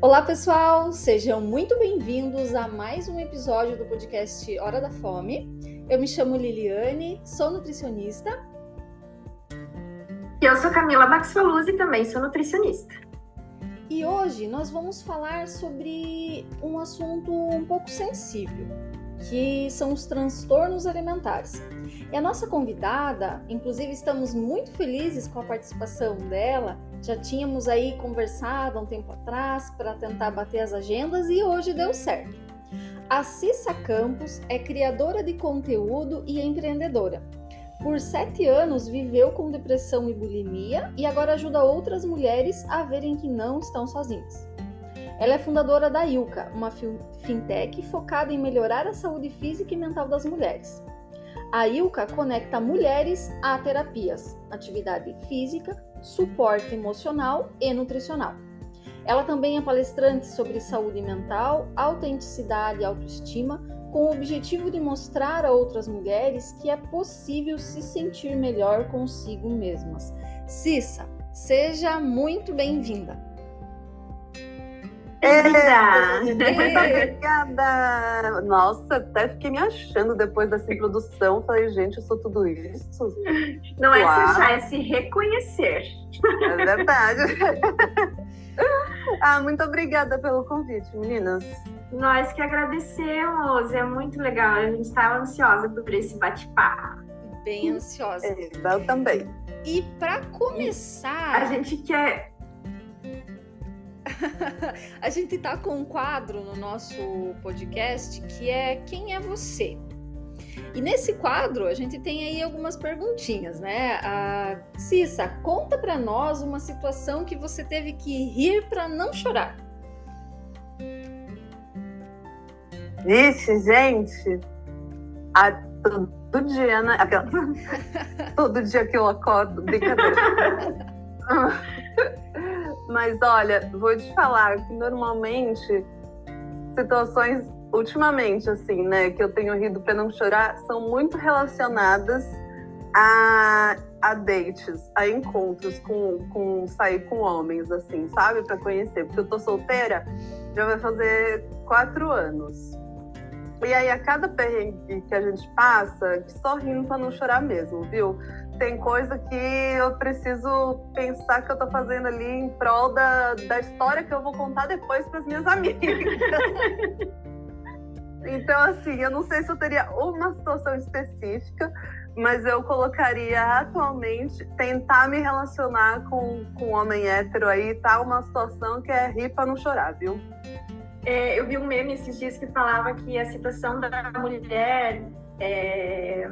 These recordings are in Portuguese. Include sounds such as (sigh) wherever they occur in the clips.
Olá, pessoal! Sejam muito bem-vindos a mais um episódio do podcast Hora da Fome. Eu me chamo Liliane, sou nutricionista. E eu sou Camila Baxfaluzzi e também sou nutricionista. E hoje nós vamos falar sobre um assunto um pouco sensível, que são os transtornos alimentares. E a nossa convidada, inclusive estamos muito felizes com a participação dela, já tínhamos aí conversado há um tempo atrás para tentar bater as agendas e hoje deu certo. A Cissa Campos é criadora de conteúdo e empreendedora. Por sete anos viveu com depressão e bulimia e agora ajuda outras mulheres a verem que não estão sozinhas. Ela é fundadora da Ilka, uma fintech focada em melhorar a saúde física e mental das mulheres. A Ilka conecta mulheres a terapias, atividade física, suporte emocional e nutricional. Ela também é palestrante sobre saúde mental, autenticidade e autoestima, com o objetivo de mostrar a outras mulheres que é possível se sentir melhor consigo mesmas. Cissa, seja muito bem-vinda! É, muito obrigada! Nossa, até fiquei me achando depois dessa introdução. Falei, gente, eu sou tudo isso. Não é se achar, é se reconhecer. É verdade. ah, muito obrigada pelo convite, meninas. Nós que agradecemos, é muito legal. A gente estava ansiosa por esse bate-papo. Bem ansiosa. É, eu também. E para começar. A gente quer (laughs) a gente tá com um quadro no nosso podcast que é Quem é você? E nesse quadro a gente tem aí algumas perguntinhas, né? A Cissa, conta para nós uma situação que você teve que rir para não chorar. Vixe, gente, a, todo dia, né? Aquela, (laughs) todo dia que eu acordo, brincadeira. (laughs) Mas olha, vou te falar que normalmente situações ultimamente assim, né, que eu tenho rido para não chorar, são muito relacionadas a, a dates, a encontros com, com sair com homens, assim, sabe, para conhecer. Porque eu tô solteira, já vai fazer quatro anos. E aí, a cada perrengue que a gente passa, só rindo para não chorar mesmo, viu? tem coisa que eu preciso pensar que eu tô fazendo ali em prol da, da história que eu vou contar depois para as minhas amigas. (laughs) então, assim, eu não sei se eu teria uma situação específica, mas eu colocaria atualmente tentar me relacionar com, com um homem hétero aí, tá? Uma situação que é rir para não chorar, viu? É, eu vi um meme esses dias que falava que a situação da mulher. É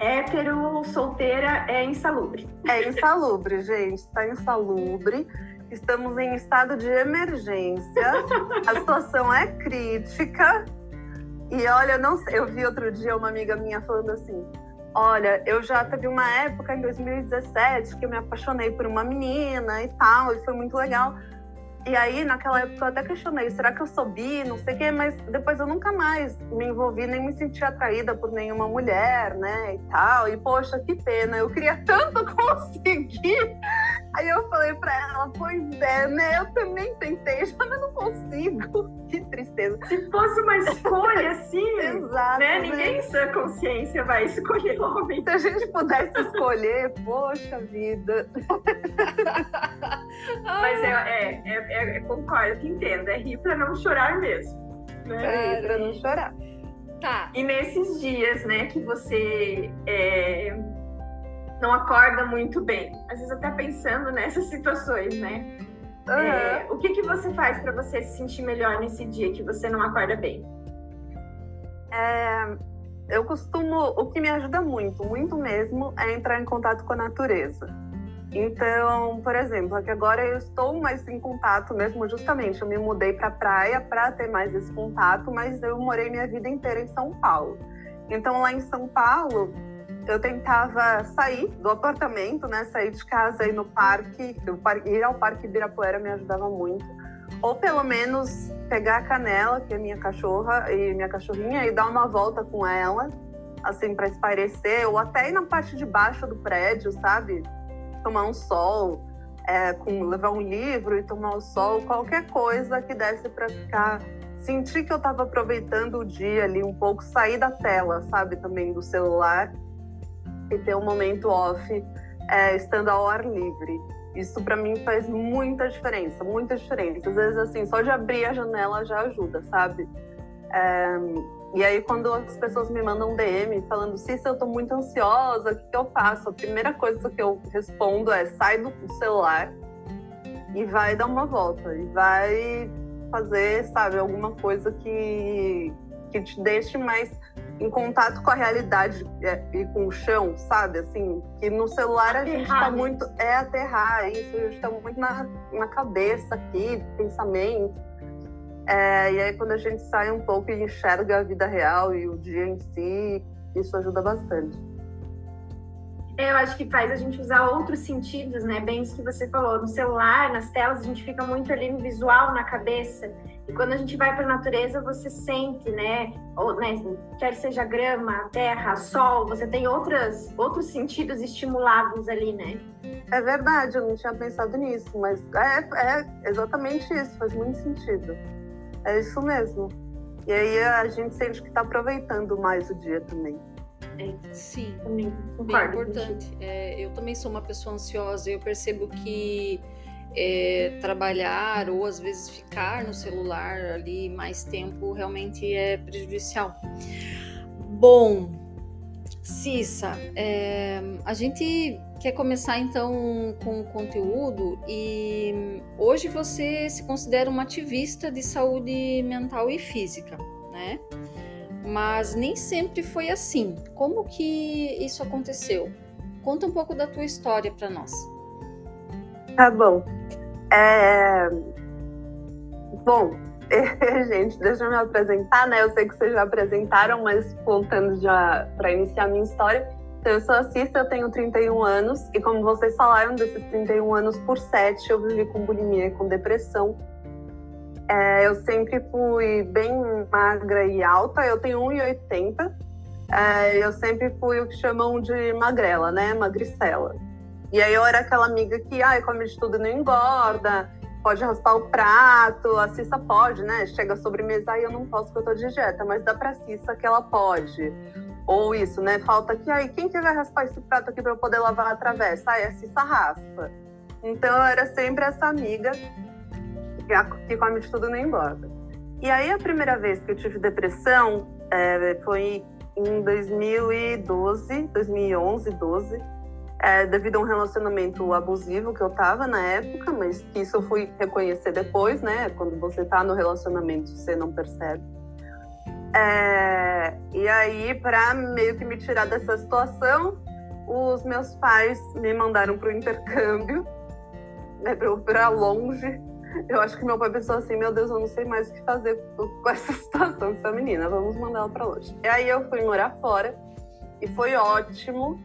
hétero, solteira, é insalubre. É insalubre, gente. Está insalubre. Estamos em estado de emergência. A situação é crítica. E olha, não sei, eu vi outro dia uma amiga minha falando assim: Olha, eu já teve uma época em 2017 que eu me apaixonei por uma menina e tal, e foi muito legal. E aí, naquela época, eu até questionei: será que eu sou bi? Não sei o quê, mas depois eu nunca mais me envolvi, nem me senti atraída por nenhuma mulher, né? E tal. E, poxa, que pena, eu queria (laughs) tanto conseguir. Aí eu falei pra ela: pois é, né? Eu também tentei, já não consigo. (laughs) Que tristeza. Se fosse uma escolha (laughs) assim, Exato, né? Ninguém em sua consciência vai escolher homem. Se a gente pudesse escolher, poxa vida. Mas é, é, é é, é, concordo, que entendo. É rir para não chorar mesmo. Né? É rir para não chorar. Tá. E nesses dias, né, que você é, não acorda muito bem, às vezes até pensando nessas (laughs) situações, né? Uhum. É, o que, que você faz para você se sentir melhor nesse dia que você não acorda bem? É, eu costumo, o que me ajuda muito, muito mesmo, é entrar em contato com a natureza. Então, por exemplo, aqui agora eu estou mais em contato mesmo, justamente, eu me mudei para a praia para ter mais esse contato, mas eu morei minha vida inteira em São Paulo. Então, lá em São Paulo, eu tentava sair do apartamento, né, sair de casa e no parque, ir ao Parque Ibirapuera me ajudava muito. Ou pelo menos pegar a Canela, que é minha cachorra e minha cachorrinha, e dar uma volta com ela, assim, para espairecer, ou até ir na parte de baixo do prédio, sabe? Tomar um sol. é, com levar um livro e tomar o sol, qualquer coisa que desse para ficar sentir que eu estava aproveitando o dia ali um pouco, sair da tela, sabe, também do celular e ter um momento off, é, estando ao ar livre. Isso para mim faz muita diferença, muita diferença. Às vezes assim, só de abrir a janela já ajuda, sabe? E aí quando as pessoas me mandam DM falando, se eu tô muito ansiosa, o que, que eu faço? A primeira coisa que eu respondo é sai do celular e vai dar uma volta e vai fazer, sabe, alguma coisa que, que te deixe mais em contato com a realidade é, e com o chão, sabe? Assim, que no celular aterrar, a gente está muito. É aterrar, isso, a gente está muito na, na cabeça aqui, pensamento. É, e aí, quando a gente sai um pouco e enxerga a vida real e o dia em si, isso ajuda bastante. Eu acho que faz a gente usar outros sentidos, né? Bem isso que você falou. No celular, nas telas, a gente fica muito ali no visual, na cabeça. E quando a gente vai para a natureza, você sente, né? Ou, né? Quer seja grama, terra, sol, você tem outras, outros sentidos estimulados ali, né? É verdade, eu não tinha pensado nisso, mas é, é exatamente isso, faz muito sentido. É isso mesmo. E aí a gente sente que está aproveitando mais o dia também. Sim, também bem importante. É, eu também sou uma pessoa ansiosa. Eu percebo que é, trabalhar ou às vezes ficar no celular ali mais tempo realmente é prejudicial. Bom, Cissa, é, a gente quer começar então com o conteúdo e hoje você se considera uma ativista de saúde mental e física, né? mas nem sempre foi assim. Como que isso aconteceu? Conta um pouco da tua história para nós. Tá bom. É... Bom, (laughs) gente, deixa eu me apresentar, né? Eu sei que vocês já apresentaram, mas contando já para iniciar minha história. Então, eu sou a Cissa, eu tenho 31 anos, e como vocês falaram, desses 31 anos por 7 eu vivi com bulimia e com depressão. É, eu sempre fui bem magra e alta, eu tenho 1,80. É, eu sempre fui o que chamam de magrela, né? Magricela. E aí eu era aquela amiga que, ai, come de tudo e não engorda, pode raspar o prato, a Cissa pode, né? Chega a sobremesa, ai, eu não posso porque eu tô de dieta, mas dá pra Cissa que ela pode. Ou isso, né? Falta aqui, ai, quem que vai raspar esse prato aqui pra eu poder lavar a travessa? Ai, a Cissa raspa. Então eu era sempre essa amiga que come de tudo nem engorda. E aí a primeira vez que eu tive depressão é, foi em 2012, 2011, 12, é, devido a um relacionamento abusivo que eu tava na época, mas que isso eu fui reconhecer depois, né? Quando você tá no relacionamento, você não percebe. É, e aí, para meio que me tirar dessa situação, os meus pais me mandaram para o intercâmbio, né, para longe, eu acho que meu pai pensou assim: meu Deus, eu não sei mais o que fazer com essa situação dessa menina, vamos mandar ela pra longe. E aí eu fui morar fora e foi ótimo,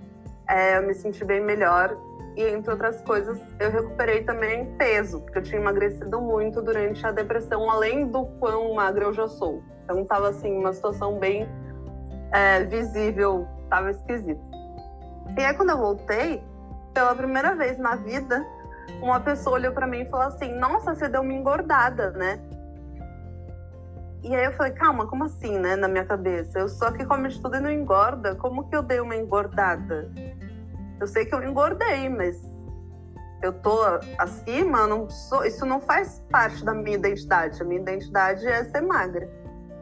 é, eu me senti bem melhor. E entre outras coisas, eu recuperei também peso, porque eu tinha emagrecido muito durante a depressão, além do quão magra eu já sou. Então tava assim, uma situação bem é, visível, tava esquisita. E aí quando eu voltei, pela primeira vez na vida, uma pessoa olhou para mim e falou assim: Nossa, você deu uma engordada, né? E aí eu falei: Calma, como assim, né? Na minha cabeça. Eu só que come de tudo e não engorda. Como que eu dei uma engordada? Eu sei que eu engordei, mas eu tô acima, não sou, isso não faz parte da minha identidade. A minha identidade é ser magra.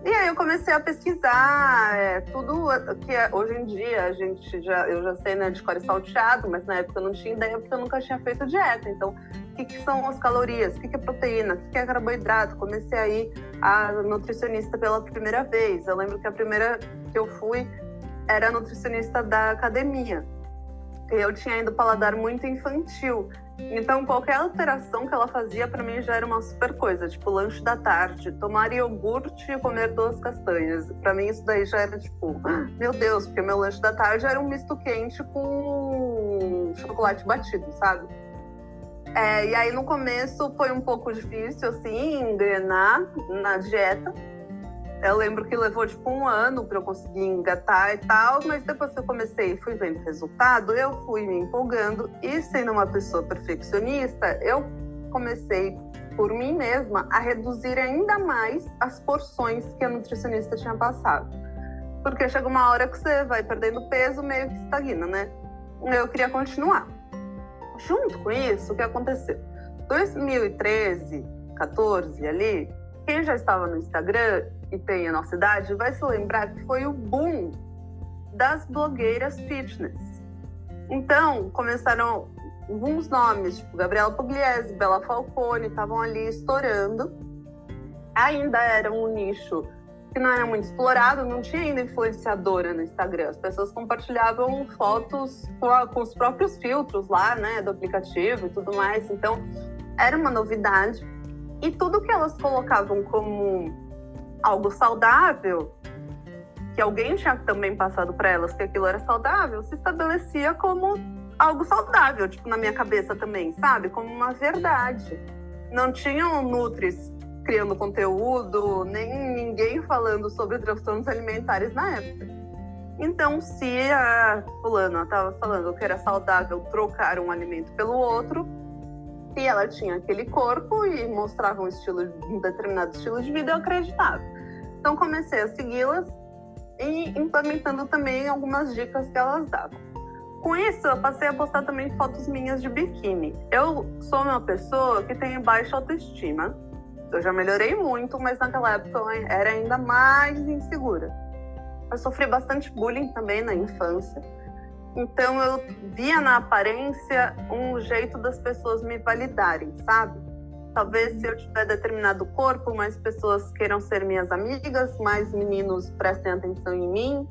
E aí eu comecei a pesquisar é, tudo que é, hoje em dia a gente já eu já sei né de cor salteado, mas na época eu não tinha ideia porque eu nunca tinha feito dieta. Então, o que, que são as calorias? O que, que é proteína? O que, que é carboidrato? Comecei aí a nutricionista pela primeira vez. Eu lembro que a primeira que eu fui era nutricionista da academia. Eu tinha ainda o paladar muito infantil. Então, qualquer alteração que ela fazia, para mim já era uma super coisa, tipo lanche da tarde, tomar iogurte e comer duas castanhas. Para mim, isso daí já era tipo, meu Deus, porque meu lanche da tarde era um misto quente com chocolate batido, sabe? É, e aí, no começo, foi um pouco difícil, assim, engrenar na dieta. Eu lembro que levou tipo um ano para eu conseguir engatar e tal, mas depois que eu comecei e fui vendo o resultado, eu fui me empolgando e sendo uma pessoa perfeccionista, eu comecei por mim mesma a reduzir ainda mais as porções que a nutricionista tinha passado. Porque chega uma hora que você vai perdendo peso, meio que estagna, né? Eu queria continuar. Junto com isso, o que aconteceu? 2013, 14 ali, quem já estava no Instagram e tem a nossa idade vai se lembrar que foi o boom das blogueiras fitness. Então, começaram alguns nomes, tipo Gabriela Pugliese, Bela Falcone, estavam ali estourando. Ainda era um nicho que não era muito explorado, não tinha ainda influenciadora no Instagram. As pessoas compartilhavam fotos com, a, com os próprios filtros lá, né, do aplicativo e tudo mais. Então, era uma novidade. E tudo que elas colocavam como algo saudável, que alguém tinha também passado para elas que aquilo era saudável, se estabelecia como algo saudável, tipo, na minha cabeça também, sabe? Como uma verdade. Não tinham Nutris criando conteúdo, nem ninguém falando sobre transtornos alimentares na época. Então, se a fulana estava falando que era saudável trocar um alimento pelo outro, e ela tinha aquele corpo e mostrava um estilo, um determinado estilo de vida, eu acreditava. Então comecei a segui-las e implementando também algumas dicas que elas davam. Com isso, eu passei a postar também fotos minhas de biquíni. Eu sou uma pessoa que tem baixa autoestima. Eu já melhorei muito, mas naquela época eu era ainda mais insegura. Eu sofri bastante bullying também na infância. Então eu via na aparência um jeito das pessoas me validarem, sabe? Talvez se eu tiver determinado corpo, mais pessoas queiram ser minhas amigas, mais meninos prestem atenção em mim.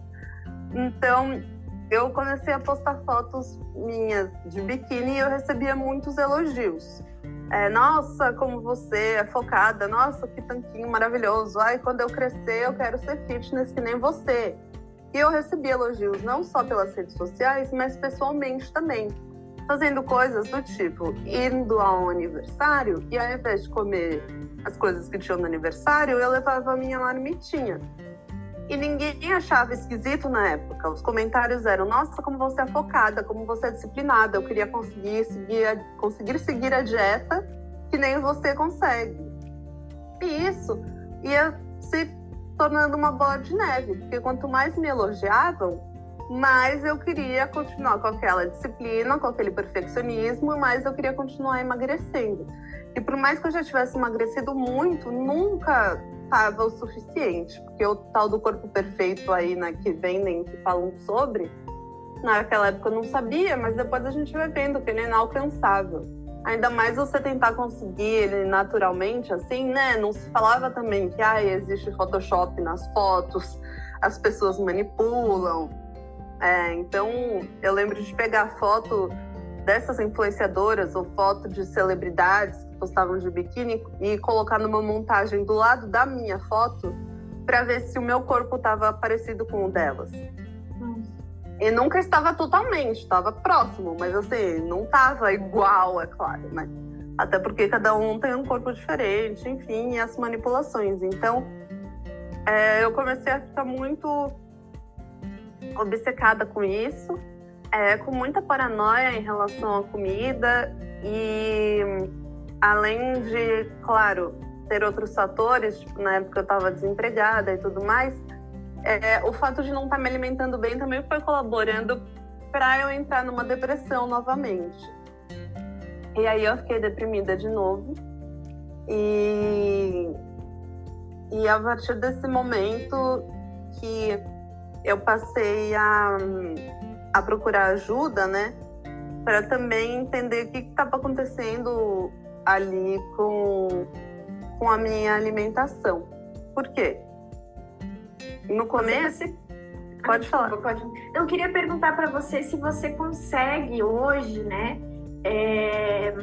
Então eu comecei a postar fotos minhas de biquíni e eu recebia muitos elogios. É, nossa, como você é focada, nossa, que tanquinho maravilhoso. Ai, quando eu crescer, eu quero ser fitness que nem você. E eu recebi elogios não só pelas redes sociais, mas pessoalmente também. Fazendo coisas do tipo, indo ao aniversário e ao invés de comer as coisas que tinham no aniversário, eu levava a minha marmitinha. E ninguém achava esquisito na época. Os comentários eram: Nossa, como você é focada, como você é disciplinada. Eu queria conseguir seguir a, conseguir seguir a dieta que nem você consegue. E isso ia se tornando uma bola de neve, porque quanto mais me elogiavam, mais eu queria continuar com aquela disciplina, com aquele perfeccionismo, mais eu queria continuar emagrecendo. E por mais que eu já tivesse emagrecido muito, nunca estava o suficiente, porque o tal do corpo perfeito aí, né, que vendem, que falam sobre, naquela época eu não sabia, mas depois a gente vai vendo que ele é inalcançável. Ainda mais você tentar conseguir ele naturalmente, assim, né? Não se falava também que ah, existe Photoshop nas fotos, as pessoas manipulam. É, então, eu lembro de pegar foto dessas influenciadoras ou foto de celebridades que postavam de biquíni e colocar numa montagem do lado da minha foto para ver se o meu corpo estava parecido com o delas. E nunca estava totalmente, estava próximo, mas assim, não estava igual, é claro, né? Até porque cada um tem um corpo diferente, enfim, e as manipulações. Então, é, eu comecei a ficar muito obcecada com isso, é, com muita paranoia em relação à comida e além de, claro, ter outros fatores, tipo, na época eu estava desempregada e tudo mais, é, o fato de não estar tá me alimentando bem também foi colaborando para eu entrar numa depressão novamente. E aí eu fiquei deprimida de novo. E, e a partir desse momento que eu passei a, a procurar ajuda, né? Para também entender o que estava acontecendo ali com, com a minha alimentação. Por quê? No começo. Você... Pode ah, falar. Pode. Eu queria perguntar para você se você consegue hoje, né? É...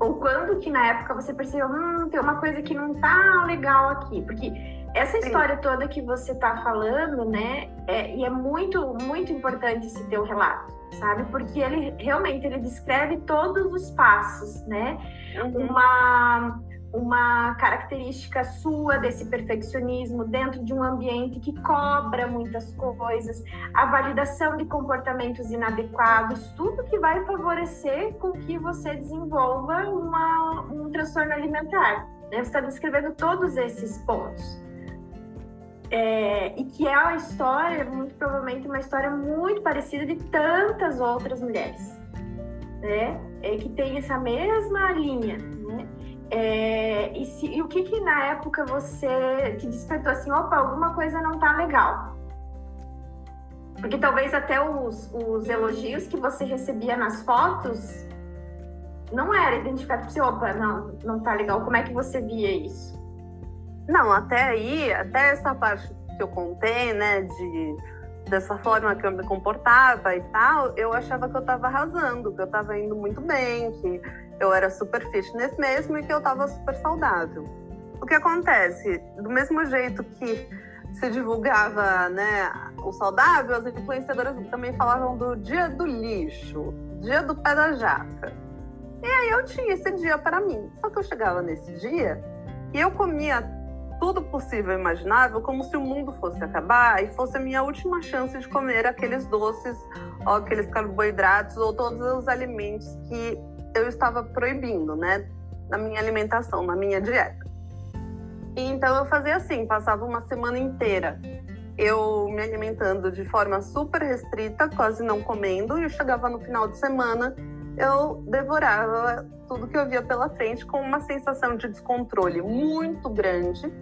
Ou quando que na época você percebeu, hum, tem uma coisa que não tá legal aqui. Porque essa história toda que você tá falando, né? É, e é muito, muito importante esse teu relato, sabe? Porque ele realmente ele descreve todos os passos, né? Uhum. Uma uma característica sua desse perfeccionismo dentro de um ambiente que cobra muitas coisas, a validação de comportamentos inadequados, tudo que vai favorecer com que você desenvolva uma, um transtorno alimentar. Né? Você está descrevendo todos esses pontos. É, e que é uma história, muito provavelmente, uma história muito parecida de tantas outras mulheres, né? É, que tem essa mesma linha, né? É, e, se, e, o que que na época você te despertou assim, opa, alguma coisa não tá legal? Porque talvez até os, os elogios que você recebia nas fotos não era identificado para você, opa, não, não tá legal. Como é que você via isso? Não, até aí, até essa parte que eu contei, né, de dessa forma que eu me comportava e tal, eu achava que eu estava arrasando, que eu estava indo muito bem, que eu era super fitness mesmo e que eu estava super saudável. O que acontece? Do mesmo jeito que se divulgava né, o saudável, as influenciadoras também falavam do dia do lixo, dia do pé da jaca. E aí eu tinha esse dia para mim. Só que eu chegava nesse dia e eu comia tudo possível e imaginável como se o mundo fosse acabar e fosse a minha última chance de comer aqueles doces, ou aqueles carboidratos ou todos os alimentos que eu estava proibindo, né, na minha alimentação, na minha dieta. E então eu fazia assim, passava uma semana inteira eu me alimentando de forma super restrita, quase não comendo, e chegava no final de semana, eu devorava tudo que eu via pela frente com uma sensação de descontrole muito grande.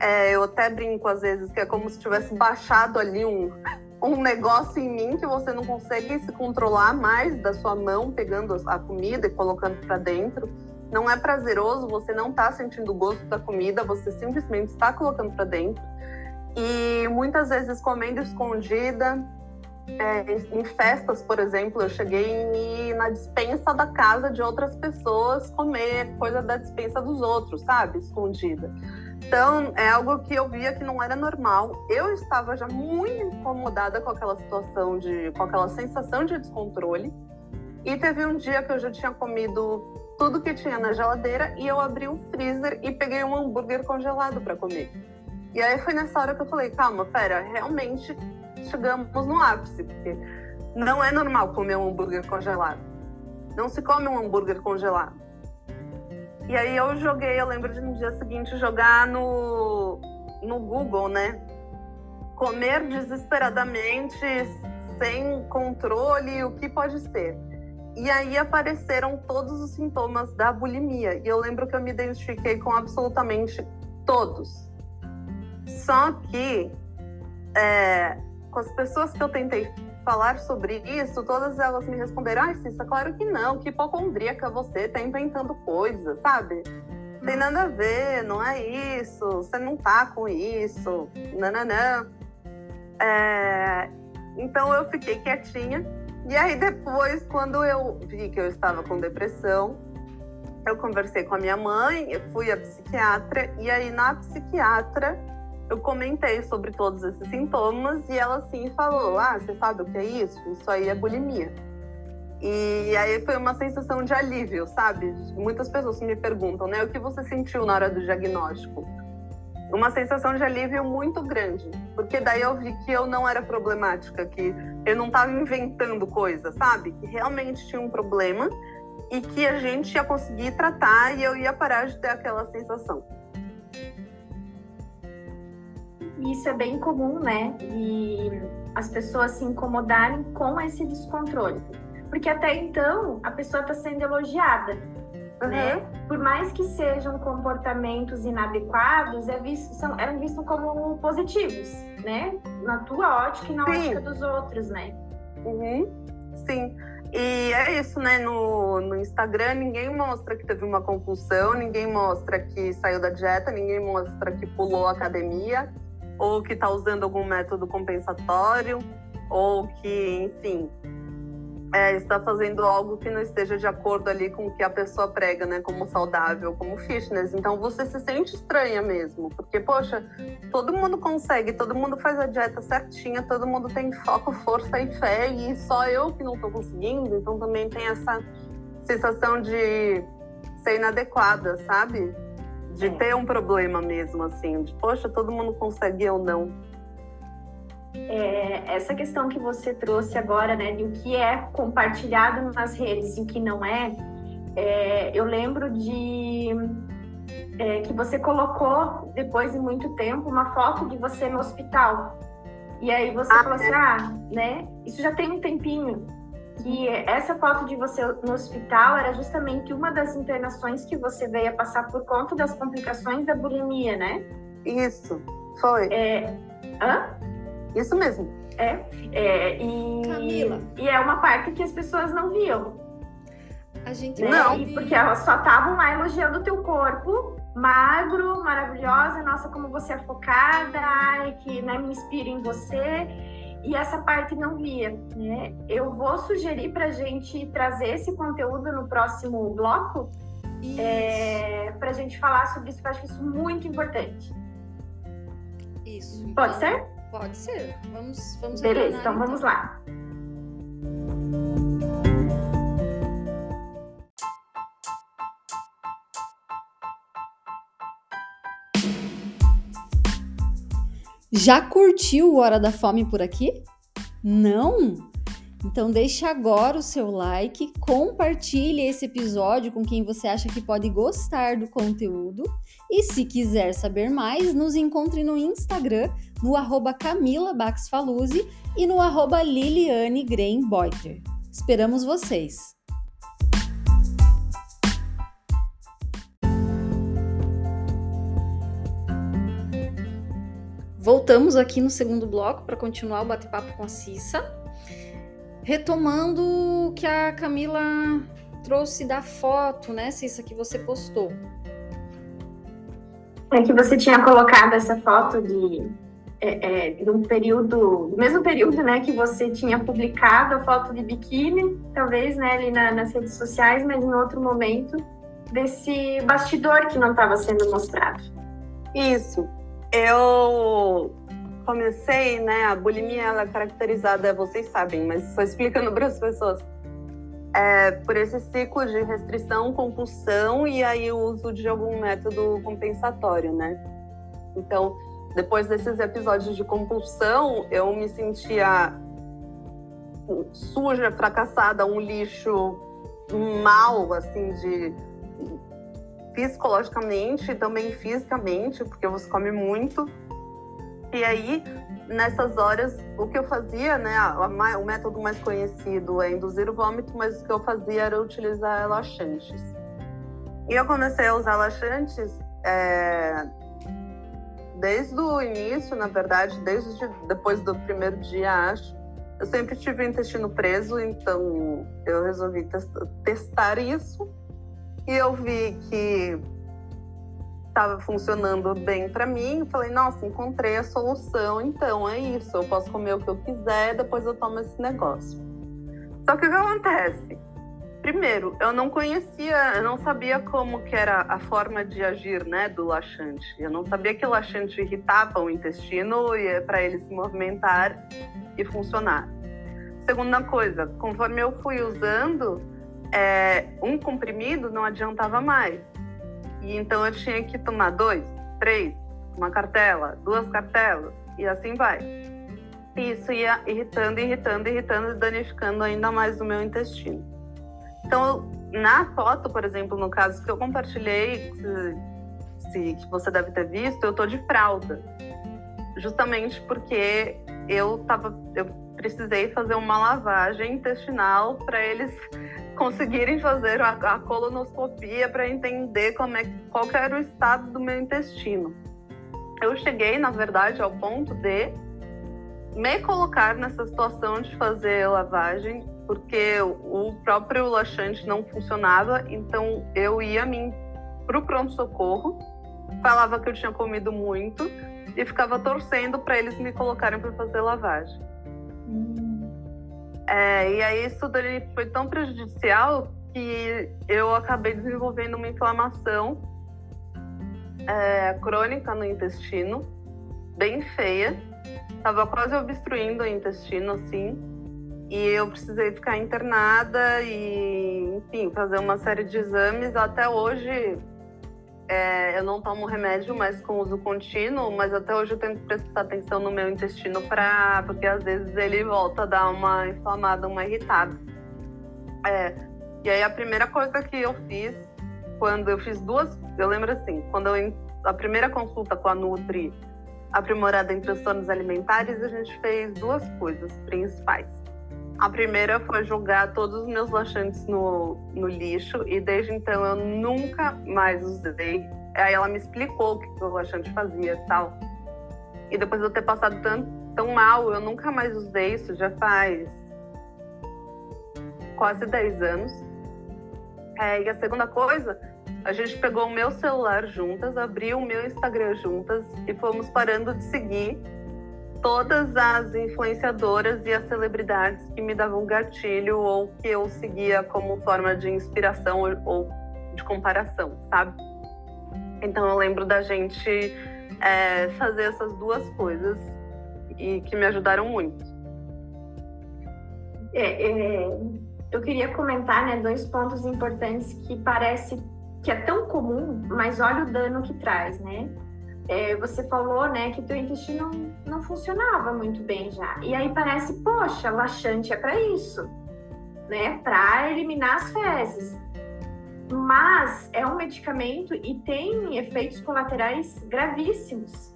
É, eu até brinco às vezes que é como se tivesse baixado ali um, um negócio em mim que você não consegue se controlar mais da sua mão pegando a comida e colocando para dentro. Não é prazeroso, você não está sentindo o gosto da comida, você simplesmente está colocando para dentro. E muitas vezes comendo escondida, é, em festas, por exemplo, eu cheguei em na dispensa da casa de outras pessoas comer coisa da dispensa dos outros, sabe? Escondida. Então, é algo que eu via que não era normal. Eu estava já muito incomodada com aquela situação de, com aquela sensação de descontrole. E teve um dia que eu já tinha comido tudo que tinha na geladeira e eu abri o freezer e peguei um hambúrguer congelado para comer. E aí foi nessa hora que eu falei, calma, pera, realmente chegamos no ápice, porque não é normal comer um hambúrguer congelado. Não se come um hambúrguer congelado. E aí eu joguei, eu lembro de no dia seguinte jogar no, no Google, né? Comer desesperadamente, sem controle, o que pode ser. E aí apareceram todos os sintomas da bulimia. E eu lembro que eu me identifiquei com absolutamente todos. Só que é, com as pessoas que eu tentei falar sobre isso, todas elas me responderam: ai, Cissa, claro que não, que hipocondríaca você, tá inventando coisas, sabe? Tem nada a ver, não é isso, você não tá com isso, nananã. É... Então eu fiquei quietinha. E aí depois, quando eu vi que eu estava com depressão, eu conversei com a minha mãe, fui à psiquiatra, e aí na psiquiatra eu comentei sobre todos esses sintomas e ela assim falou: Ah, você sabe o que é isso? Isso aí é bulimia. E aí foi uma sensação de alívio, sabe? Muitas pessoas me perguntam, né? O que você sentiu na hora do diagnóstico? Uma sensação de alívio muito grande, porque daí eu vi que eu não era problemática, que eu não estava inventando coisas, sabe? Que realmente tinha um problema e que a gente ia conseguir tratar e eu ia parar de ter aquela sensação isso é bem comum, né? E as pessoas se incomodarem com esse descontrole. Porque até então a pessoa está sendo elogiada, uhum. né? Por mais que sejam comportamentos inadequados, é visto, são, eram vistos como positivos, né? Na tua ótica e na Sim. ótica dos outros, né? Uhum. Sim. E é isso, né? No, no Instagram, ninguém mostra que teve uma compulsão, ninguém mostra que saiu da dieta, ninguém mostra que pulou a academia ou que está usando algum método compensatório, ou que, enfim, é, está fazendo algo que não esteja de acordo ali com o que a pessoa prega, né, como saudável, como fitness. Então você se sente estranha mesmo, porque poxa, todo mundo consegue, todo mundo faz a dieta certinha, todo mundo tem foco, força e fé, e só eu que não estou conseguindo. Então também tem essa sensação de ser inadequada, sabe? De é. ter um problema mesmo, assim, de poxa, todo mundo consegue ou não. É, essa questão que você trouxe agora, né, de o que é compartilhado nas redes e o que não é, é eu lembro de é, que você colocou, depois de muito tempo, uma foto de você no hospital. E aí você ah, falou assim, é. ah, né, isso já tem um tempinho que essa foto de você no hospital era justamente uma das internações que você veio a passar por conta das complicações da bulimia, né? Isso, foi. É... Hã? Isso mesmo. É, é e... Camila. E é uma parte que as pessoas não viam. A gente né? não. Porque elas só estavam lá elogiando o teu corpo, magro, maravilhosa, nossa, como você é focada, ai, que né, me inspira em você e essa parte não via. Né? Eu vou sugerir para a gente trazer esse conteúdo no próximo bloco é, para a gente falar sobre isso, eu acho isso muito importante. Isso. Pode ser? Pode ser. Vamos, vamos Beleza, então, então vamos lá. Já curtiu o Hora da Fome por aqui? Não? Então deixe agora o seu like, compartilhe esse episódio com quem você acha que pode gostar do conteúdo e se quiser saber mais, nos encontre no Instagram no arroba Camila e no arroba Liliane Esperamos vocês! Voltamos aqui no segundo bloco para continuar o bate-papo com a Cissa, retomando o que a Camila trouxe da foto, né, Cissa, que você postou. É que você tinha colocado essa foto de, é, é, de um período, do mesmo período, né, que você tinha publicado a foto de biquíni, talvez, né, ali na, nas redes sociais, mas em outro momento, desse bastidor que não estava sendo mostrado. Isso eu comecei, né? A bulimia ela é caracterizada, vocês sabem, mas só explicando (laughs) para as pessoas. É, por esse ciclo de restrição, compulsão e aí o uso de algum método compensatório, né? Então, depois desses episódios de compulsão, eu me sentia suja, fracassada, um lixo mal, assim, de psicologicamente e também fisicamente, porque você come muito. E aí, nessas horas, o que eu fazia, né, o método mais conhecido é induzir o vômito, mas o que eu fazia era utilizar relaxantes. E eu comecei a usar laxantes é, desde o início, na verdade, desde depois do primeiro dia, acho. Eu sempre tive o intestino preso, então eu resolvi testar isso e eu vi que estava funcionando bem para mim. Falei, nossa, encontrei a solução, então é isso. Eu posso comer o que eu quiser, depois eu tomo esse negócio. Só que o que acontece? Primeiro, eu não conhecia, eu não sabia como que era a forma de agir, né, do laxante. Eu não sabia que o laxante irritava o intestino e é para ele se movimentar e funcionar. Segunda coisa, conforme eu fui usando, é, um comprimido não adiantava mais. E então eu tinha que tomar dois, três, uma cartela, duas cartelas, e assim vai. E isso ia irritando, irritando, irritando e danificando ainda mais o meu intestino. Então, na foto, por exemplo, no caso que eu compartilhei, se, se, que você deve ter visto, eu tô de fralda. Justamente porque eu tava, eu precisei fazer uma lavagem intestinal para eles conseguirem fazer a, a colonoscopia para entender como é, qual era o estado do meu intestino. Eu cheguei, na verdade, ao ponto de me colocar nessa situação de fazer lavagem, porque o próprio laxante não funcionava, então eu ia para o pronto-socorro, falava que eu tinha comido muito e ficava torcendo para eles me colocarem para fazer lavagem. É, e aí isso foi tão prejudicial que eu acabei desenvolvendo uma inflamação é, crônica no intestino, bem feia. Tava quase obstruindo o intestino, assim. E eu precisei ficar internada e, enfim, fazer uma série de exames. Até hoje é, eu não tomo remédio mais com uso contínuo, mas até hoje eu tenho que prestar atenção no meu intestino porque às vezes ele volta a dar uma inflamada, uma irritada. É, e aí a primeira coisa que eu fiz quando eu fiz duas, eu lembro assim, quando eu a primeira consulta com a Nutri aprimorada em transtornos alimentares, a gente fez duas coisas principais. A primeira foi jogar todos os meus laxantes no, no lixo e desde então eu nunca mais usei. Aí ela me explicou o que o laxante fazia e tal. E depois de eu ter passado tão, tão mal, eu nunca mais usei isso, já faz quase 10 anos. É, e a segunda coisa, a gente pegou o meu celular juntas, abriu o meu Instagram juntas e fomos parando de seguir todas as influenciadoras e as celebridades que me davam gatilho ou que eu seguia como forma de inspiração ou de comparação, sabe? Então eu lembro da gente é, fazer essas duas coisas e que me ajudaram muito. É, é, eu queria comentar né, dois pontos importantes que parece que é tão comum, mas olha o dano que traz, né? É, você falou, né, que teu intestino não, não funcionava muito bem já. E aí parece, poxa, laxante é para isso, né, para eliminar as fezes. Mas é um medicamento e tem efeitos colaterais gravíssimos.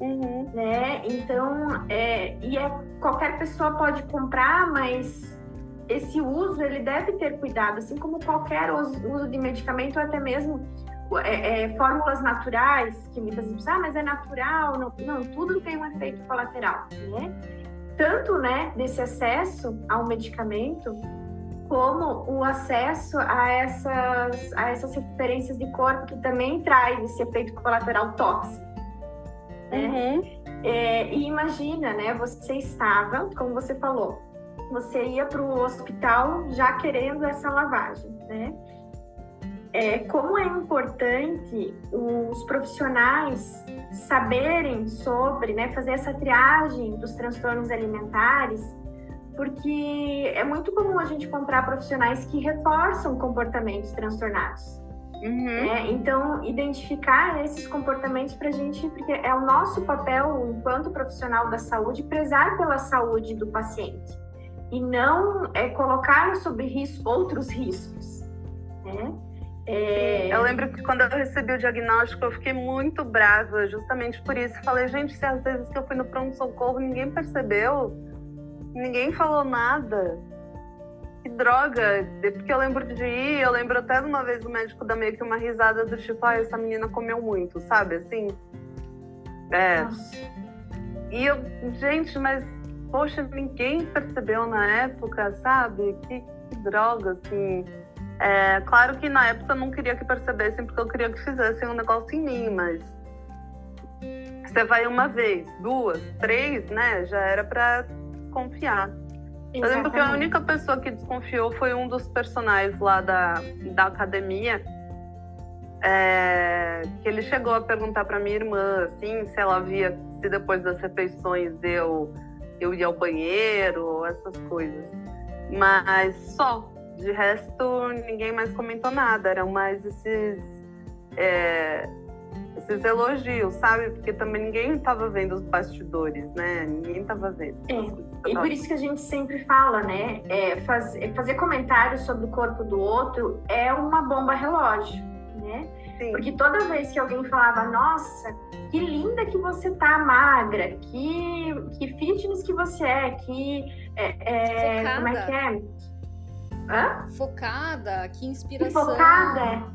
Uhum. Né? Então, é, e é, qualquer pessoa pode comprar, mas esse uso ele deve ter cuidado, assim como qualquer uso de medicamento, até mesmo é, é, fórmulas naturais, que muitas vezes ah, mas é natural, não, não, tudo tem um efeito colateral, né? Tanto, né, desse acesso ao medicamento, como o acesso a essas, a essas referências de corpo que também traz esse efeito colateral tóxico. Né? Uhum. É, e imagina, né, você estava, como você falou, você ia para o hospital já querendo essa lavagem, né? É, como é importante os profissionais saberem sobre, né, fazer essa triagem dos transtornos alimentares, porque é muito comum a gente comprar profissionais que reforçam comportamentos transtornados. Uhum. Né? Então, identificar esses comportamentos para a gente, porque é o nosso papel enquanto profissional da saúde, prezar pela saúde do paciente e não é, colocar sob risco outros riscos. Né? É... Eu lembro que quando eu recebi o diagnóstico, eu fiquei muito brava, justamente por isso. Falei, gente, se às vezes que eu fui no pronto-socorro ninguém percebeu, ninguém falou nada. Que droga! Porque eu lembro de ir, eu lembro até de uma vez o médico dar meio que uma risada do tipo, ah, essa menina comeu muito, sabe? Assim. É. Nossa. E eu, gente, mas, poxa, ninguém percebeu na época, sabe? Que, que droga, assim. É, claro que na época eu não queria que percebessem, porque eu queria que fizessem um negócio em mim, mas você vai uma vez, duas, três, né? Já era para confiar. Exatamente. Eu lembro que a única pessoa que desconfiou foi um dos personagens lá da, da academia. É, que ele chegou a perguntar para minha irmã, assim, se ela via se depois das refeições eu, eu ia ao banheiro, essas coisas. Mas só, de resto, ninguém mais comentou nada. Eram mais esses, é, esses elogios, sabe? Porque também ninguém estava vendo os bastidores, né? Ninguém estava vendo. É. E por isso que a gente sempre fala, né? É, fazer, fazer comentários sobre o corpo do outro é uma bomba relógio, né? Sim. Porque toda vez que alguém falava, nossa, que linda que você tá magra, que, que fitness que você é, que. É, é, como é que é? Hã? Focada, que inspiração. Que focada,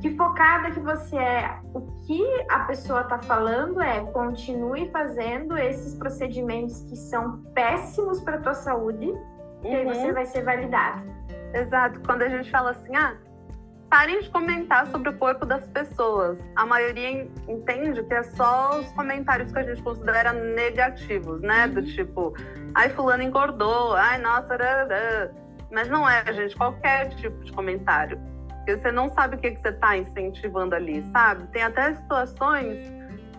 que focada que você é. O que a pessoa está falando é continue fazendo esses procedimentos que são péssimos para tua saúde, uhum. e aí você uhum. vai ser validado. Exato. Quando a gente fala assim, ah, parem de comentar sobre o corpo das pessoas. A maioria entende que é só os comentários que a gente considera negativos, né? Uhum. Do tipo, ai, fulano engordou, ai, nossa. Mas não é, gente, qualquer tipo de comentário. Porque você não sabe o que, que você está incentivando ali, sabe? Tem até situações.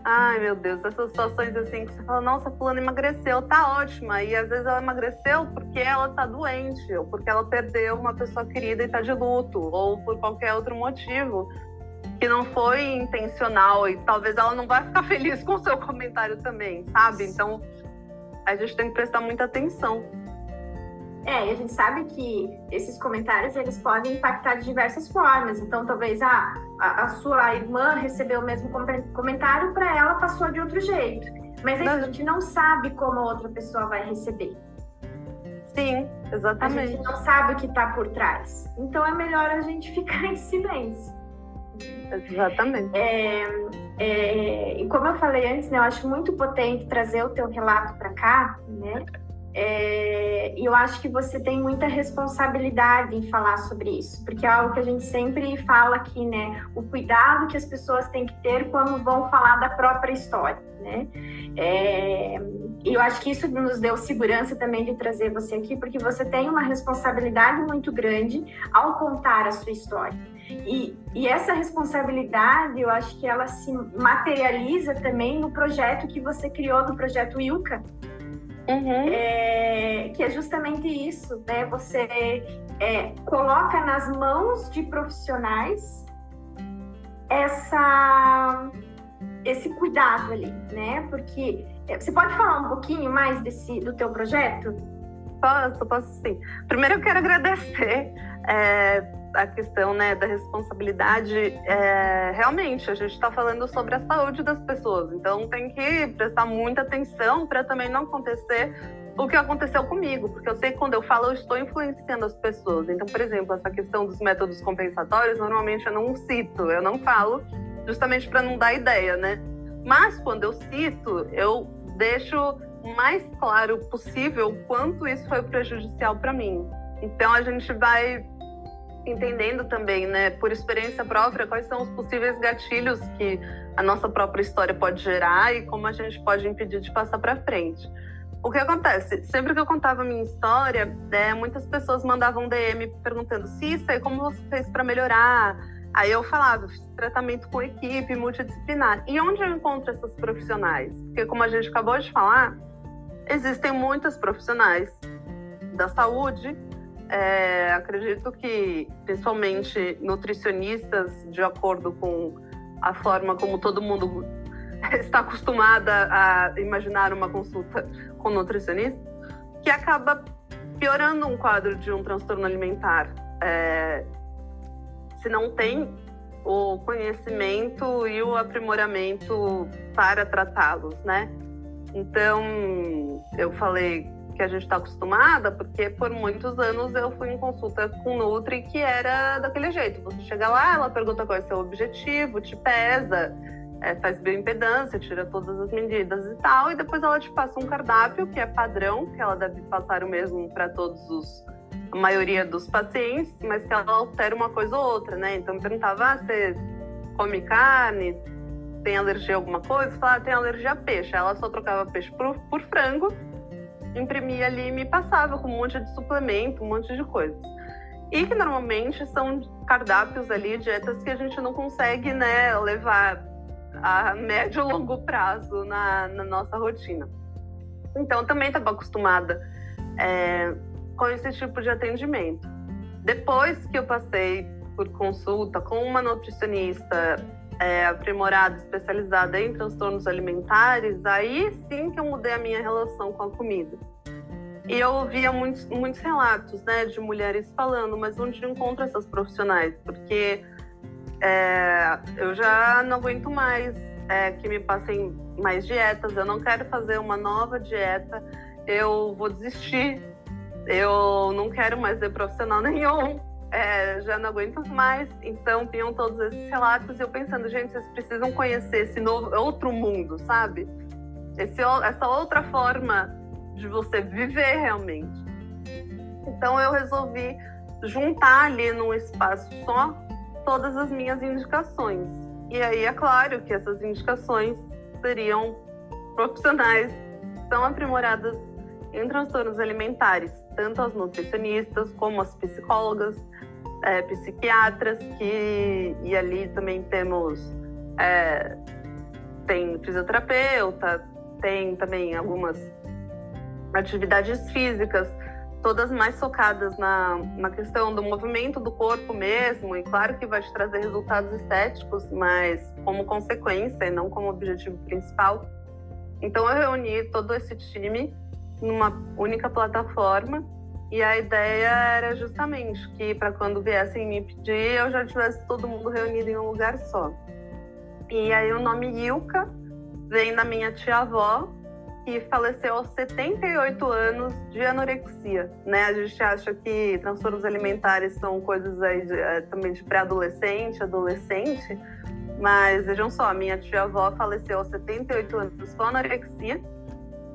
Ai, meu Deus, essas situações assim que você fala, nossa, fulano emagreceu, tá ótima. E às vezes ela emagreceu porque ela tá doente, ou porque ela perdeu uma pessoa querida e tá de luto, ou por qualquer outro motivo. que não foi intencional e talvez ela não vai ficar (laughs) feliz com o seu comentário também, sabe? Então a gente tem que prestar muita atenção. É, e a gente sabe que esses comentários eles podem impactar de diversas formas. Então, talvez a, a, a sua irmã recebeu o mesmo comentário, para ela passou de outro jeito. Mas a gente não sabe como a outra pessoa vai receber. Sim, exatamente. A gente não sabe o que está por trás. Então, é melhor a gente (laughs) ficar em silêncio. Exatamente. É, é, e como eu falei antes, né, eu acho muito potente trazer o teu relato para cá, né? É, e eu acho que você tem muita responsabilidade em falar sobre isso, porque é algo que a gente sempre fala aqui, né? O cuidado que as pessoas têm que ter quando vão falar da própria história, né? É, e eu acho que isso nos deu segurança também de trazer você aqui, porque você tem uma responsabilidade muito grande ao contar a sua história. E, e, essa responsabilidade, eu acho que ela se materializa também no projeto que você criou, do projeto Ilka, Uhum. É, que é justamente isso, né? Você é, coloca nas mãos de profissionais essa esse cuidado ali, né? Porque é, você pode falar um pouquinho mais desse do teu projeto? Posso, posso sim. Primeiro eu quero agradecer é, a questão né, da responsabilidade. É, realmente, a gente está falando sobre a saúde das pessoas, então tem que prestar muita atenção para também não acontecer o que aconteceu comigo, porque eu sei que quando eu falo, eu estou influenciando as pessoas. Então, por exemplo, essa questão dos métodos compensatórios, normalmente eu não cito, eu não falo, justamente para não dar ideia, né? Mas quando eu cito, eu deixo mais claro possível o quanto isso foi prejudicial para mim. Então a gente vai entendendo também, né, por experiência própria, quais são os possíveis gatilhos que a nossa própria história pode gerar e como a gente pode impedir de passar para frente. O que acontece? Sempre que eu contava a minha história, é, muitas pessoas mandavam DM perguntando: Cissa, como você fez para melhorar? Aí eu falava, fiz tratamento com equipe multidisciplinar. E onde eu encontro essas profissionais? Porque, como a gente acabou de falar, existem muitas profissionais da saúde. É, acredito que, principalmente, nutricionistas, de acordo com a forma como todo mundo (laughs) está acostumada a imaginar uma consulta com nutricionista, que acaba piorando um quadro de um transtorno alimentar. É, se não tem o conhecimento e o aprimoramento para tratá-los, né? Então, eu falei que a gente está acostumada, porque por muitos anos eu fui em consulta com Nutri que era daquele jeito. Você chega lá, ela pergunta qual é o seu objetivo, te pesa, é, faz bioimpedância, tira todas as medidas e tal, e depois ela te passa um cardápio que é padrão, que ela deve passar o mesmo para todos os a maioria dos pacientes, mas que ela altera uma coisa ou outra, né? Então, me perguntava, ah, você come carne, tem alergia a alguma coisa? Eu falava, ah, tem alergia a peixe. Ela só trocava peixe por, por frango, imprimia ali e me passava com um monte de suplemento, um monte de coisas. E que normalmente são cardápios ali, dietas que a gente não consegue, né, levar a médio e longo prazo na, na nossa rotina. Então, também estava acostumada é, com esse tipo de atendimento. Depois que eu passei por consulta com uma nutricionista é, aprimorada, especializada em transtornos alimentares, aí sim que eu mudei a minha relação com a comida. E eu ouvia muitos, muitos relatos né, de mulheres falando, mas onde encontro essas profissionais? Porque é, eu já não aguento mais é, que me passem mais dietas, eu não quero fazer uma nova dieta, eu vou desistir eu não quero mais ver profissional (laughs) nenhum, é, já não aguento mais. Então, tinham todos esses relatos e eu pensando, gente, vocês precisam conhecer esse novo, outro mundo, sabe? Esse, essa outra forma de você viver realmente. Então, eu resolvi juntar ali num espaço só todas as minhas indicações. E aí, é claro que essas indicações seriam profissionais tão aprimoradas em transtornos alimentares, tanto as nutricionistas como as psicólogas, é, psiquiatras, que e ali também temos é, tem fisioterapeuta, tem também algumas atividades físicas, todas mais focadas na, na questão do movimento do corpo mesmo, e claro que vai te trazer resultados estéticos, mas como consequência e não como objetivo principal. Então eu reuni todo esse time numa única plataforma e a ideia era justamente que para quando viessem me pedir, eu já tivesse todo mundo reunido em um lugar só. E aí o nome Ilka vem da minha tia-avó, que faleceu aos 78 anos de anorexia, né? A gente acha que transtornos alimentares são coisas aí de, é, também de pré-adolescente, adolescente, mas vejam só, minha tia-avó faleceu aos 78 anos com anorexia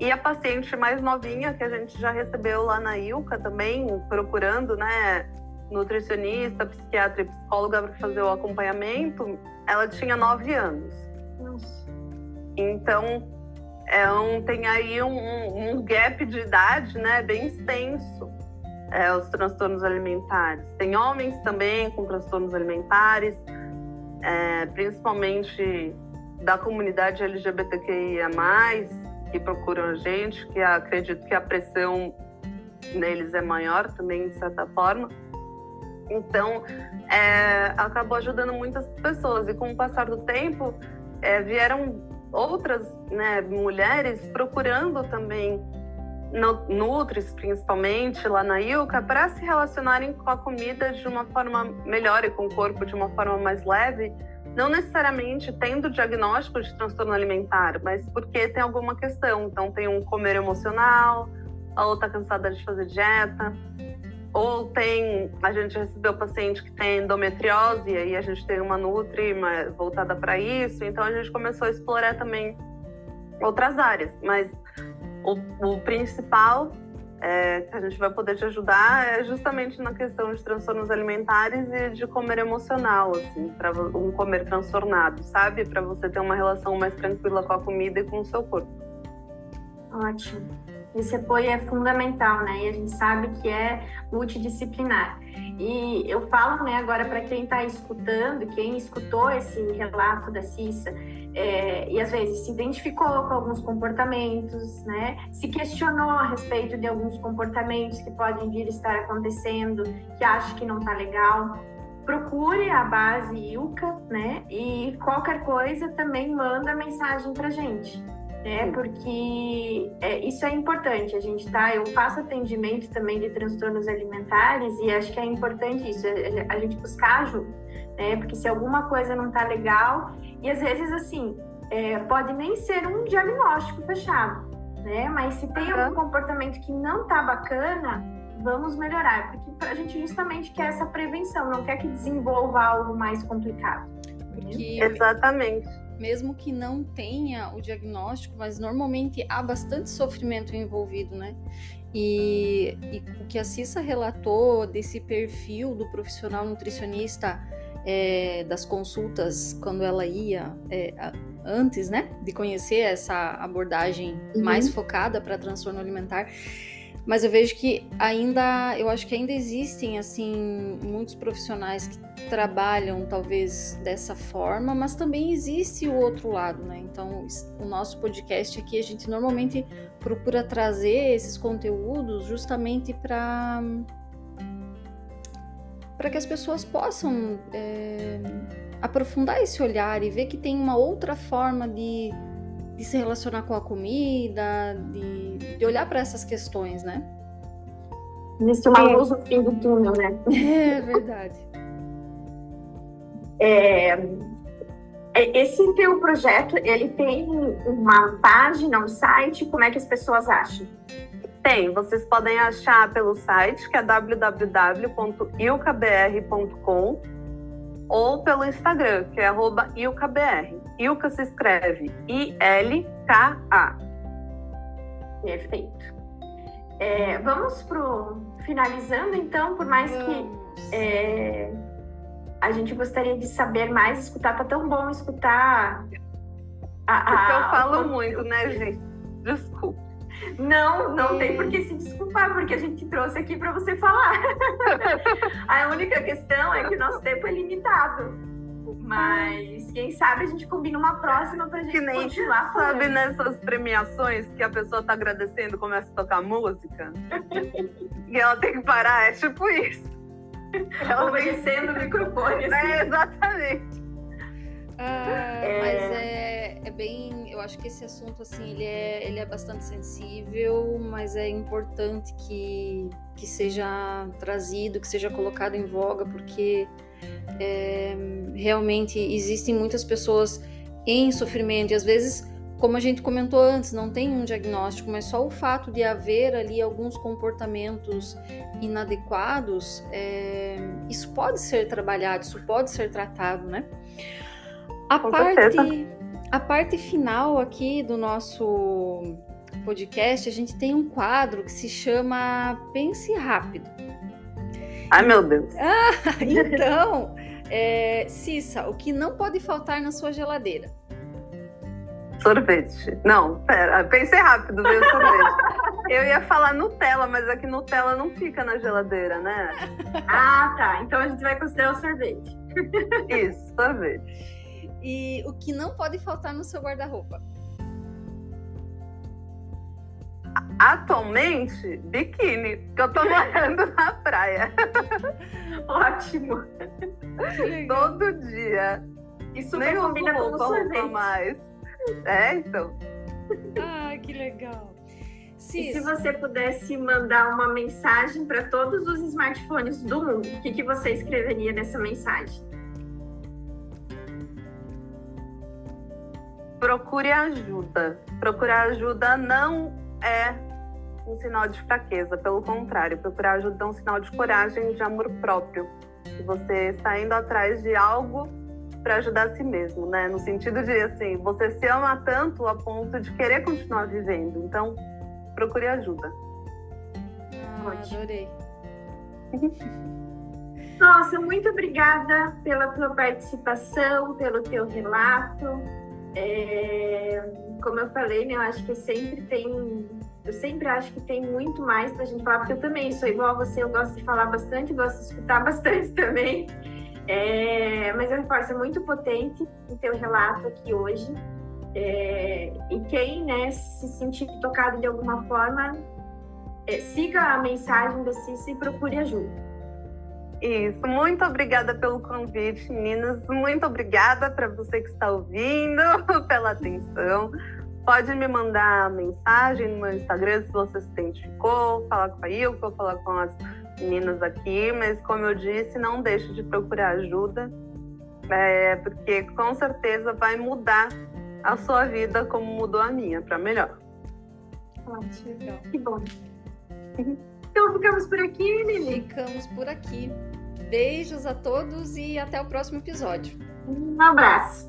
e a paciente mais novinha que a gente já recebeu lá na Ilca também, procurando, né, nutricionista, psiquiatra e psicóloga para fazer o acompanhamento, ela tinha 9 anos. Nossa. Então, é um, tem aí um, um, gap de idade né, bem extenso, é, os transtornos alimentares. Tem homens também com transtornos alimentares, é, principalmente da comunidade LGBTQIA+, que procuram a gente, que acredito que a pressão neles é maior também, de certa forma. Então, é, acabou ajudando muitas pessoas. E com o passar do tempo, é, vieram outras né, mulheres procurando também Nutris, principalmente lá na Ilka, para se relacionarem com a comida de uma forma melhor e com o corpo de uma forma mais leve, não necessariamente tendo diagnóstico de transtorno alimentar, mas porque tem alguma questão. Então, tem um comer emocional, a outra cansada de fazer dieta, ou tem, a gente recebeu paciente que tem endometriose, e aí a gente tem uma Nutri voltada para isso, então a gente começou a explorar também outras áreas, mas o, o principal é, que a gente vai poder te ajudar é justamente na questão de transtornos alimentares e de comer emocional, assim, para um comer transtornado, sabe? Para você ter uma relação mais tranquila com a comida e com o seu corpo. Ótimo. Esse apoio é fundamental, né? E a gente sabe que é multidisciplinar. E eu falo, né, agora para quem está escutando, quem escutou esse relato da Cissa, é, e às vezes se identificou com alguns comportamentos, né? Se questionou a respeito de alguns comportamentos que podem vir estar acontecendo, que acha que não está legal procure a base Ilka, né? E qualquer coisa também manda mensagem para gente né? Porque é, isso é importante. A gente tá, eu faço atendimento também de transtornos alimentares e acho que é importante isso, é, é, a gente buscar ajuda, né? Porque se alguma coisa não tá legal e às vezes assim é, pode nem ser um diagnóstico fechado, né? Mas se tem algum comportamento que não tá bacana, vamos melhorar, porque a gente justamente quer essa prevenção, não quer que desenvolva algo mais complicado. Porque... Exatamente mesmo que não tenha o diagnóstico, mas normalmente há bastante sofrimento envolvido, né? E, e o que a Cissa relatou desse perfil do profissional nutricionista é, das consultas quando ela ia é, antes, né, de conhecer essa abordagem uhum. mais focada para transtorno alimentar, mas eu vejo que ainda, eu acho que ainda existem assim muitos profissionais que trabalham talvez dessa forma, mas também existe o outro lado, né? Então, o nosso podcast aqui a gente normalmente procura trazer esses conteúdos justamente para para que as pessoas possam é, aprofundar esse olhar e ver que tem uma outra forma de de se relacionar com a comida, de, de olhar para essas questões, né? Existe uma luz no fim do túnel, né? É verdade. É, é, esse teu projeto, ele tem uma página, um site? Como é que as pessoas acham? Tem, vocês podem achar pelo site, que é www.ilkabr.com ou pelo Instagram, que é ilkabr. Ilka se escreve I-L-K-A. Perfeito. É, vamos pro finalizando então, por mais que é, a gente gostaria de saber mais, escutar, tá tão bom escutar. A, a, Porque eu falo muito, né, gente? Desculpa. Não, não é. tem por que se desculpar, porque a gente trouxe aqui para você falar. (laughs) a única questão é que o nosso tempo é limitado. Mas quem sabe a gente combina uma próxima pra gente que nem continuar sabe falando. nessas premiações que a pessoa tá agradecendo começa a tocar música (laughs) e ela tem que parar, é tipo isso. Ela vem Obedecendo o microfone, assim. É, exatamente. Ah, É. Mas é, é bem. Eu acho que esse assunto, assim, ele é, ele é bastante sensível, mas é importante que, que seja trazido, que seja colocado em voga, porque é, realmente existem muitas pessoas em sofrimento e às vezes. Como a gente comentou antes, não tem um diagnóstico, mas só o fato de haver ali alguns comportamentos inadequados, é, isso pode ser trabalhado, isso pode ser tratado, né? A Com parte, certeza. a parte final aqui do nosso podcast, a gente tem um quadro que se chama Pense Rápido. Ai, meu Deus. (laughs) Então, é, Cissa, o que não pode faltar na sua geladeira? Sorvete. Não, pera, pensei rápido, veio sorvete. (laughs) Eu ia falar Nutella, mas aqui Nutella não fica na geladeira, né? (laughs) Ah, tá. Então a gente vai considerar o sorvete. Isso, sorvete. E o que não pode faltar no seu guarda-roupa? Atualmente, biquíni, porque eu tô (laughs) morando na praia (laughs) Ótimo. Que todo dia. Super Nem combina com o roupa, roupa sorvete. mais. É, então. Ah, que legal. E se Cis, você pudesse mandar uma mensagem para todos os smartphones do mundo, o que, que você escreveria nessa mensagem? Procure ajuda. Procurar ajuda não é um sinal de fraqueza, pelo contrário, procurar ajuda é um sinal de coragem, de amor próprio. Que você está indo atrás de algo para ajudar a si mesmo, né? No sentido de assim, você se ama tanto a ponto de querer continuar vivendo. Então, procure ajuda. ah, adorei. Nossa, muito obrigada pela tua participação, pelo teu relato. É, como eu falei, né, eu acho que sempre tem, eu sempre acho que tem muito mais pra gente falar, porque eu também sou igual a você, eu gosto de falar bastante, gosto de escutar (laughs) bastante também. É, mas eu reforço, é muito potente o teu relato aqui hoje. É, e quem né, se sentir tocado de alguma forma, é, siga a mensagem da Cici e procure ajuda. Isso, muito obrigada pelo convite, meninas. Muito obrigada para você que está ouvindo, (laughs) pela atenção. Pode me mandar mensagem no meu Instagram se você se identificou, falar com a Ilka, falar com as meninas aqui, mas como eu disse, não deixe de procurar ajuda, é, porque com certeza vai mudar a sua vida como mudou a minha, para melhor. Ótimo, Legal. que bom. (laughs) Então ficamos por aqui, Lili. Ficamos por aqui. Beijos a todos e até o próximo episódio. Um abraço.